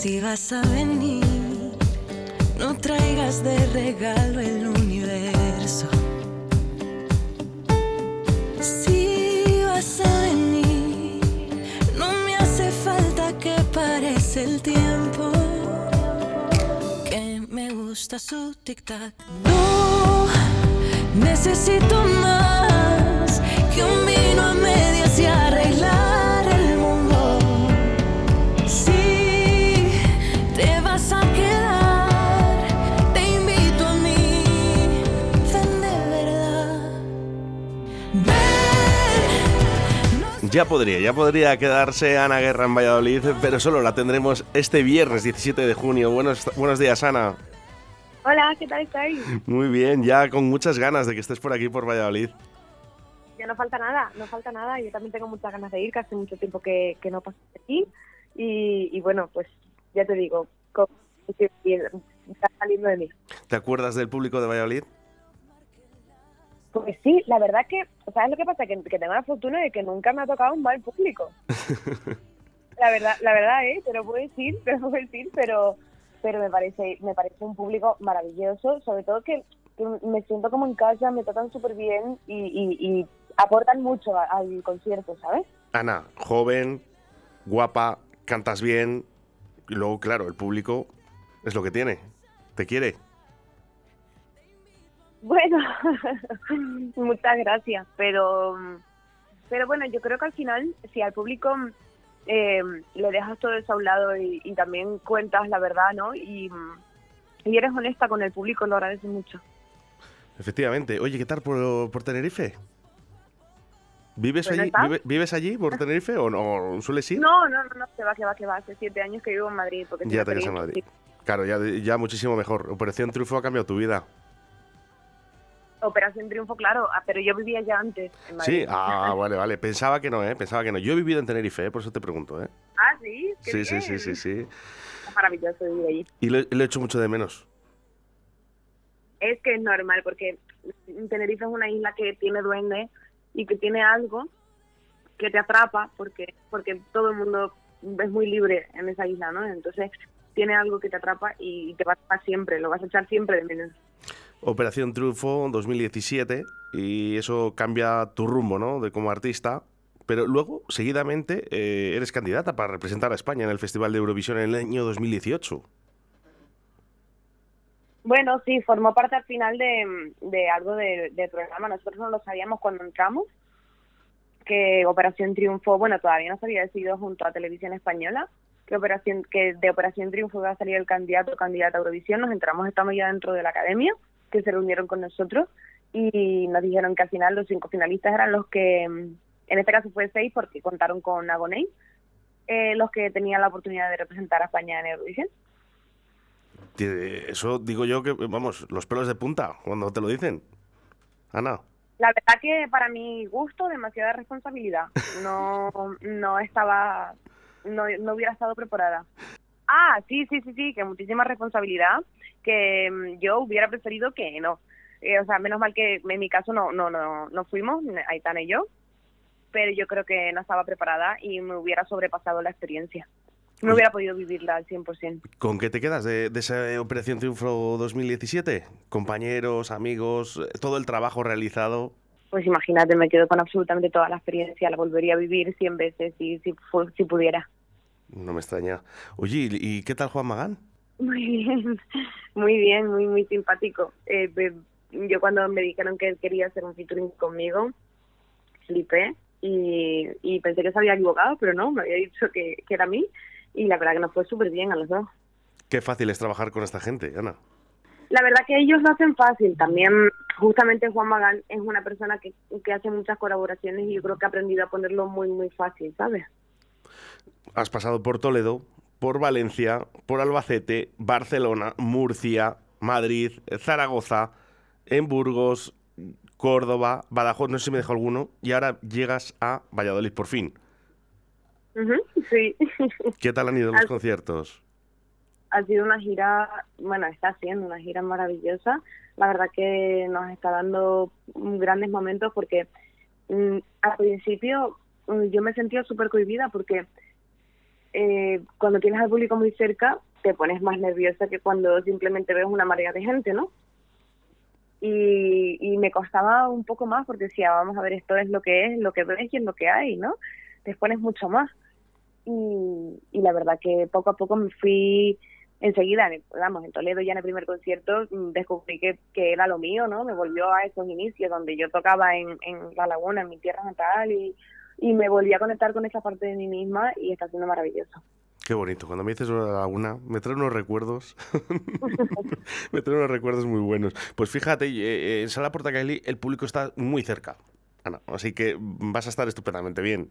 Si vas a venir, no traigas de regalo el universo. Si vas a venir, no me hace falta que parece el tiempo. Que me gusta su tic-tac. No necesito más Ya podría, ya podría quedarse Ana Guerra en Valladolid, pero solo la tendremos este viernes 17 de junio. Buenos, buenos días, Ana. Hola, ¿qué tal estáis? Muy bien, ya con muchas ganas de que estés por aquí, por Valladolid. Ya no falta nada, no falta nada. Yo también tengo muchas ganas de ir, que hace mucho tiempo que, que no paso aquí. Y, y bueno, pues ya te digo, está saliendo de mí. ¿Te acuerdas del público de Valladolid? Pues sí, la verdad que, ¿sabes lo que pasa? Que, que tengo la fortuna de que nunca me ha tocado un mal público. La verdad, la verdad, ¿eh? Te lo puedo decir, te lo puedo decir, pero pero me parece me parece un público maravilloso, sobre todo que, que me siento como en casa, me tratan súper bien y, y, y aportan mucho a- al concierto, ¿sabes? Ana, joven, guapa, cantas bien, y luego, claro, el público es lo que tiene. Te quiere. Bueno, muchas gracias, pero pero bueno, yo creo que al final, si al público eh, le dejas todo eso a un lado y, y también cuentas la verdad, ¿no? Y, y eres honesta con el público, lo agradece mucho. Efectivamente. Oye, ¿qué tal por, por Tenerife? ¿Vives allí, vive- ¿Vives allí por Tenerife o no? ¿Sueles ir? No, no, no, no, que va, que va, que va. Hace siete años que vivo en Madrid. Porque Ya te quedas en Madrid. Claro, ya, ya muchísimo mejor. Operación Triunfo ha cambiado tu vida. Operación Triunfo, claro, ah, pero yo vivía ya antes en Madrid. Sí, ah, vale, vale. Pensaba que no, ¿eh? Pensaba que no. Yo he vivido en Tenerife, ¿eh? por eso te pregunto, ¿eh? Ah, sí, qué Sí, sí, sí, sí, sí. Es maravilloso vivir allí. Y lo, lo he hecho mucho de menos. Es que es normal, porque Tenerife es una isla que tiene duende y que tiene algo que te atrapa, porque porque todo el mundo es muy libre en esa isla, ¿no? Entonces tiene algo que te atrapa y te va a atrapar siempre, lo vas a echar siempre de menos. Operación Triunfo 2017 y eso cambia tu rumbo, ¿no? De como artista. Pero luego, seguidamente, eh, eres candidata para representar a España en el Festival de Eurovisión en el año 2018. Bueno, sí, formó parte al final de, de algo de- del programa. Nosotros no lo sabíamos cuando entramos, que Operación Triunfo, bueno, todavía no se había decidido junto a Televisión Española, que Operación de Operación Triunfo iba a salir el candidato o candidata a Eurovisión. Nos entramos, estamos ya dentro de la academia, que se reunieron con nosotros y nos dijeron que al final los cinco finalistas eran los que, mm, en este caso fue seis porque contaron con Agoney, eh, los que tenían la oportunidad de representar a España en Eurovisión. Eso digo yo que, vamos, los pelos de punta cuando te lo dicen. Ana. La verdad que para mi gusto demasiada responsabilidad. No, no estaba, no, no hubiera estado preparada. Ah, sí, sí, sí, sí, que muchísima responsabilidad, que mm, yo hubiera preferido que no. Eh, o sea, menos mal que en mi caso no, no, no, no fuimos, Aitana y yo, pero yo creo que no estaba preparada y me hubiera sobrepasado la experiencia. No hubiera podido vivirla al 100%. ¿Con qué te quedas de, de esa Operación Triunfo 2017? Compañeros, amigos, eh, todo el trabajo realizado. Pues imagínate, me quedo con absolutamente toda la experiencia, la volvería a vivir 100 veces si, si, si pudiera. No me extraña. Oye, ¿y y qué tal Juan Magán? Muy bien, muy bien, muy, muy simpático. Eh, yo cuando me dijeron que él quería hacer un featuring conmigo, flipé y, y pensé que se había equivocado, pero no, me había dicho que, que era a mí y la verdad que nos fue súper bien a los dos. Qué fácil es trabajar con esta gente, Ana. La verdad que ellos lo hacen fácil. También, justamente Juan Magán es una persona que, que hace muchas colaboraciones y yo creo que ha aprendido a ponerlo muy, muy fácil, ¿sabes? Has pasado por Toledo, por Valencia, por Albacete, Barcelona, Murcia, Madrid, Zaragoza, en Burgos, Córdoba, Badajoz, no sé si me dejo alguno, y ahora llegas a Valladolid por fin. Sí. ¿Qué tal han ido los conciertos? ha sido una gira, bueno, está siendo una gira maravillosa. La verdad que nos está dando grandes momentos porque mm, al principio mm, yo me sentía súper cohibida porque eh, cuando tienes al público muy cerca te pones más nerviosa que cuando simplemente ves una marea de gente, ¿no? Y, y me costaba un poco más porque decía, vamos a ver, esto es lo que es, lo que ves y es lo que hay, ¿no? Te expones mucho más. Y, y la verdad que poco a poco me fui enseguida, en- vamos, en Toledo ya en el primer concierto mm, descubrí que, que era lo mío, ¿no? Me volvió a esos inicios donde yo tocaba en, en La Laguna, en mi tierra natal, y, y me volví a conectar con esa parte de mí misma y está siendo maravilloso. Qué bonito. Cuando me dices la laguna, me trae unos recuerdos. me trae unos recuerdos muy buenos. Pues fíjate, eh, eh, en Sala Portacaeli el público está muy cerca, Ana. Así que vas a estar estupendamente bien.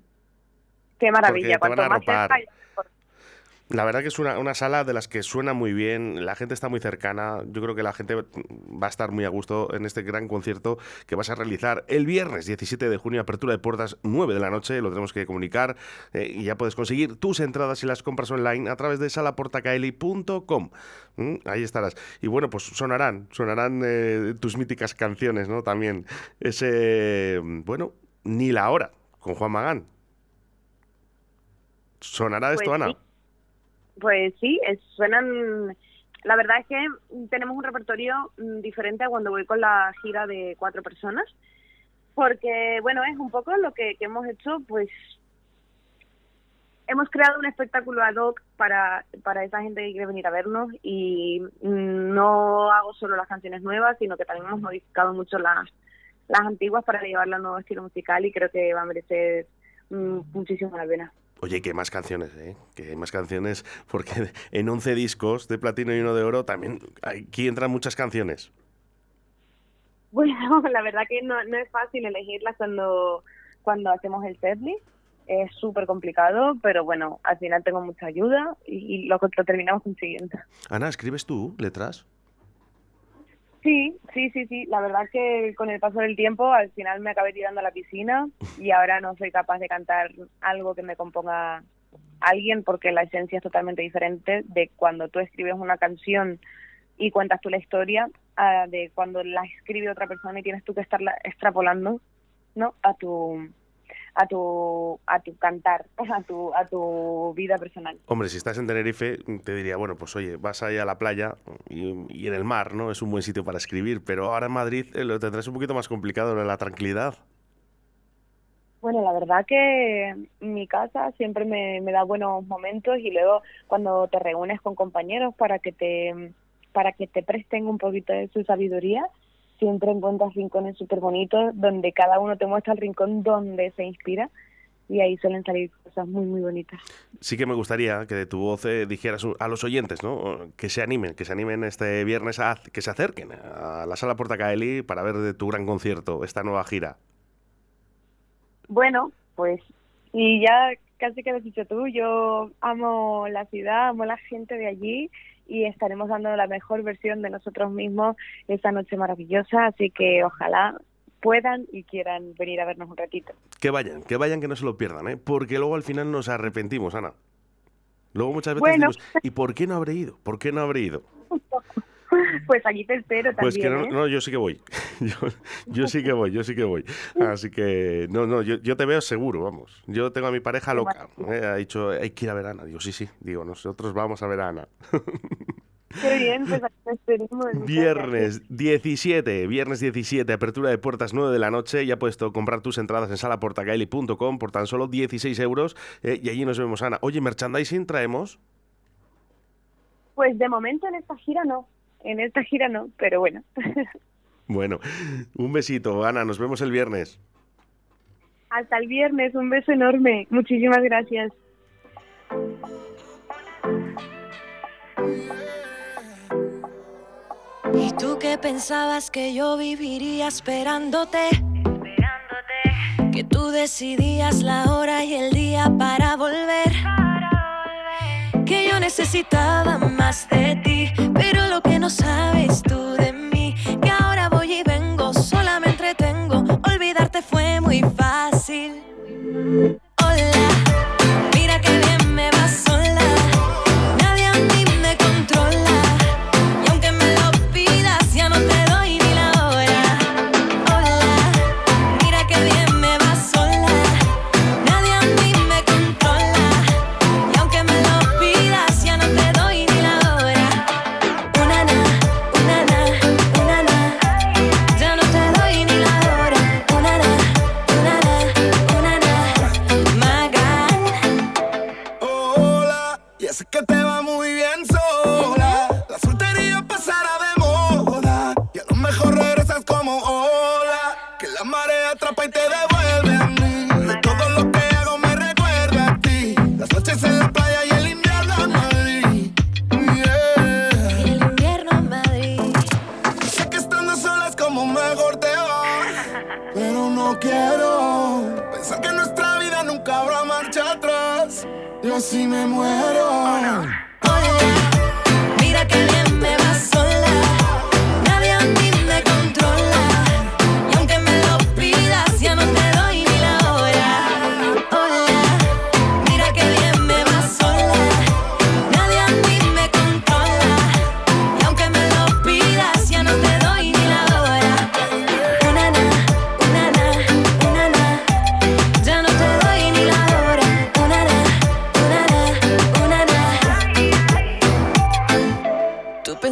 Qué maravilla, cuanto más cerca, mejor. La verdad que es una, una sala de las que suena muy bien, la gente está muy cercana, yo creo que la gente va a estar muy a gusto en este gran concierto que vas a realizar el viernes 17 de junio, apertura de puertas 9 de la noche, lo tenemos que comunicar eh, y ya puedes conseguir tus entradas y las compras online a través de salaportacaeli.com. Mm, Ahí estarás. Y bueno, pues sonarán, sonarán eh, tus míticas canciones, ¿no? También ese, bueno, ni la hora con Juan Magán. ¿Sonará esto, Pues Ana? Pues sí, suenan. La verdad es que tenemos un repertorio mm, diferente a cuando voy con la gira de cuatro personas, porque bueno, es un poco lo que, que hemos hecho, pues hemos creado un espectáculo ad hoc para, para esa gente que quiere venir a vernos y mm, no hago solo las canciones nuevas, sino que también hemos modificado mucho las, las antiguas para llevarla a un nuevo estilo musical y creo que va a merecer mm, muchísimo la pena. Oye, que más canciones, ¿eh? Que hay más canciones, porque en 11 discos de platino y uno de oro también aquí entran muchas canciones. Bueno, la verdad que no, no es fácil elegirlas cuando, cuando hacemos el setlist. Es súper complicado, pero bueno, al final tengo mucha ayuda y, y lo, lo terminamos consiguiendo. Ana, ¿escribes tú letras? Sí, sí, sí, sí. La verdad que con el paso del tiempo al final me acabé tirando a la piscina y ahora no soy capaz de cantar algo que me componga alguien porque la esencia es totalmente diferente de cuando tú escribes una canción y cuentas tú la historia a de cuando la escribe otra persona y tienes tú que estarla extrapolando, ¿no? A tu a tu a tu cantar, a tu a tu vida personal. Hombre, si estás en Tenerife, te diría, bueno, pues oye, vas ahí a la playa y, y en el mar, ¿no? Es un buen sitio para escribir, pero ahora en Madrid eh, lo tendrás un poquito más complicado, la tranquilidad. Bueno, la verdad que mi casa siempre me, me da buenos momentos y luego cuando te reúnes con compañeros para que te para que te presten un poquito de su sabiduría, siempre encuentras rincones súper bonitos donde cada uno te muestra el rincón donde se inspira y ahí suelen salir cosas muy, muy bonitas. Sí que me gustaría que de tu voz eh, dijeras a los oyentes, ¿no? Que se animen, que se animen este viernes, a, que se acerquen a la sala Portacaeli para ver de tu gran concierto, esta nueva gira. Bueno, pues y ya casi que lo has dicho tú, yo amo la ciudad, amo la gente de allí y estaremos dando la mejor versión de nosotros mismos esta noche maravillosa, así que ojalá puedan y quieran venir a vernos un ratito. Que vayan, que vayan, que no se lo pierdan, ¿eh? Porque luego al final nos arrepentimos, Ana. Luego muchas veces Bueno. decimos, ¿y por qué no habré ido? ¿Por qué no habré ido? Pues allí te espero también. Pues que no, ¿eh? no, yo sí que voy. Yo, yo sí que voy, yo sí que voy. Así que, no, no, yo, yo te veo seguro, vamos. Yo tengo a mi pareja loca. ¿eh? Ha dicho, hay que ir a ver a Ana. Digo, sí, sí. Digo, nosotros vamos a ver a Ana. Qué bien, pues aquí te esperemos. Viernes 17, viernes 17, apertura de puertas 9 de la noche. Ya puedes comprar tus entradas en salaportacaeli.com por tan solo 16 euros. eh, y allí nos vemos, Ana. Oye, merchandising traemos. Pues de momento en esta gira no, en esta gira no, pero bueno. Bueno, un besito, Ana, nos vemos el viernes. Hasta el viernes, un beso enorme. Muchísimas gracias. ¿Y tú qué pensabas que yo viviría esperándote? Esperándote. Que tú decidías la hora y el día para volver. Que yo necesitaba más de ti, Así me muero.